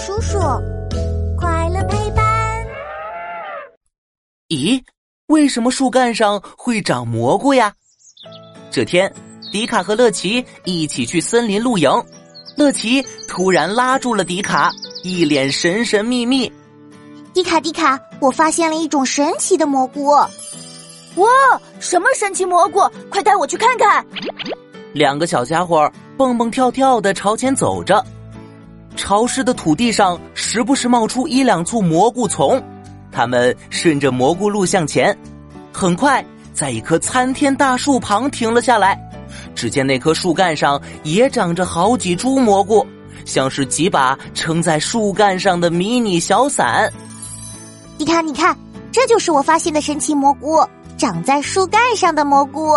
叔叔，快乐陪伴。咦，为什么树干上会长蘑菇呀？这天，迪卡和乐奇一起去森林露营，乐奇突然拉住了迪卡，一脸神神秘秘。迪卡，迪卡，我发现了一种神奇的蘑菇。哇，什么神奇蘑菇？快带我去看看！两个小家伙蹦蹦跳跳的朝前走着，潮湿的土地上时不时冒出一两簇蘑菇丛。他们顺着蘑菇路向前，很快在一棵参天大树旁停了下来。只见那棵树干上也长着好几株蘑菇，像是几把撑在树干上的迷你小伞。你看，你看，这就是我发现的神奇蘑菇。长在树干上的蘑菇，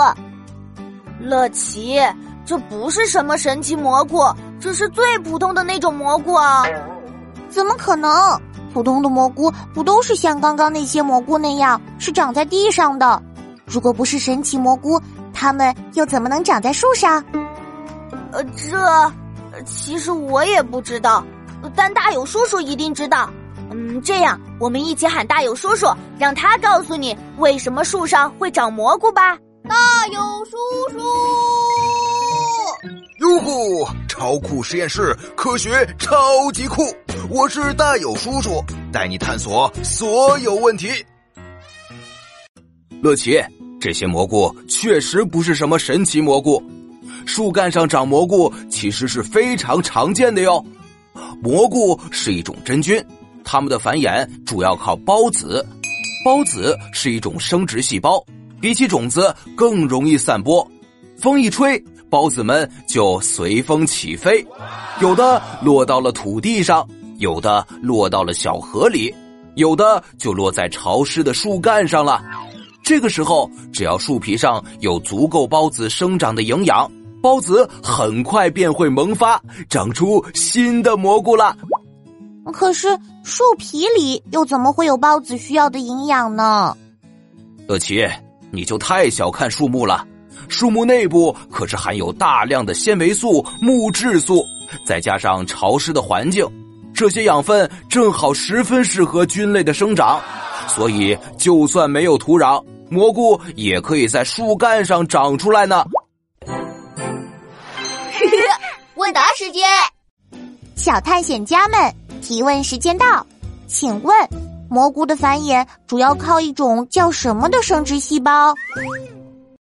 乐奇，这不是什么神奇蘑菇，这是最普通的那种蘑菇啊！怎么可能？普通的蘑菇不都是像刚刚那些蘑菇那样是长在地上的？如果不是神奇蘑菇，它们又怎么能长在树上？呃，这其实我也不知道，但大有叔叔一定知道。嗯，这样我们一起喊大有叔叔，让他告诉你为什么树上会长蘑菇吧。大有叔叔，哟呼！超酷实验室，科学超级酷！我是大有叔叔，带你探索所有问题。乐奇，这些蘑菇确实不是什么神奇蘑菇，树干上长蘑菇其实是非常常见的哟。蘑菇是一种真菌。它们的繁衍主要靠孢子，孢子是一种生殖细胞，比起种子更容易散播。风一吹，孢子们就随风起飞，有的落到了土地上，有的落到了小河里，有的就落在潮湿的树干上了。这个时候，只要树皮上有足够孢子生长的营养，孢子很快便会萌发，长出新的蘑菇了。可是树皮里又怎么会有孢子需要的营养呢？乐奇，你就太小看树木了。树木内部可是含有大量的纤维素、木质素，再加上潮湿的环境，这些养分正好十分适合菌类的生长。所以，就算没有土壤，蘑菇也可以在树干上长出来呢。问答时间，小探险家们。提问时间到，请问蘑菇的繁衍主要靠一种叫什么的生殖细胞？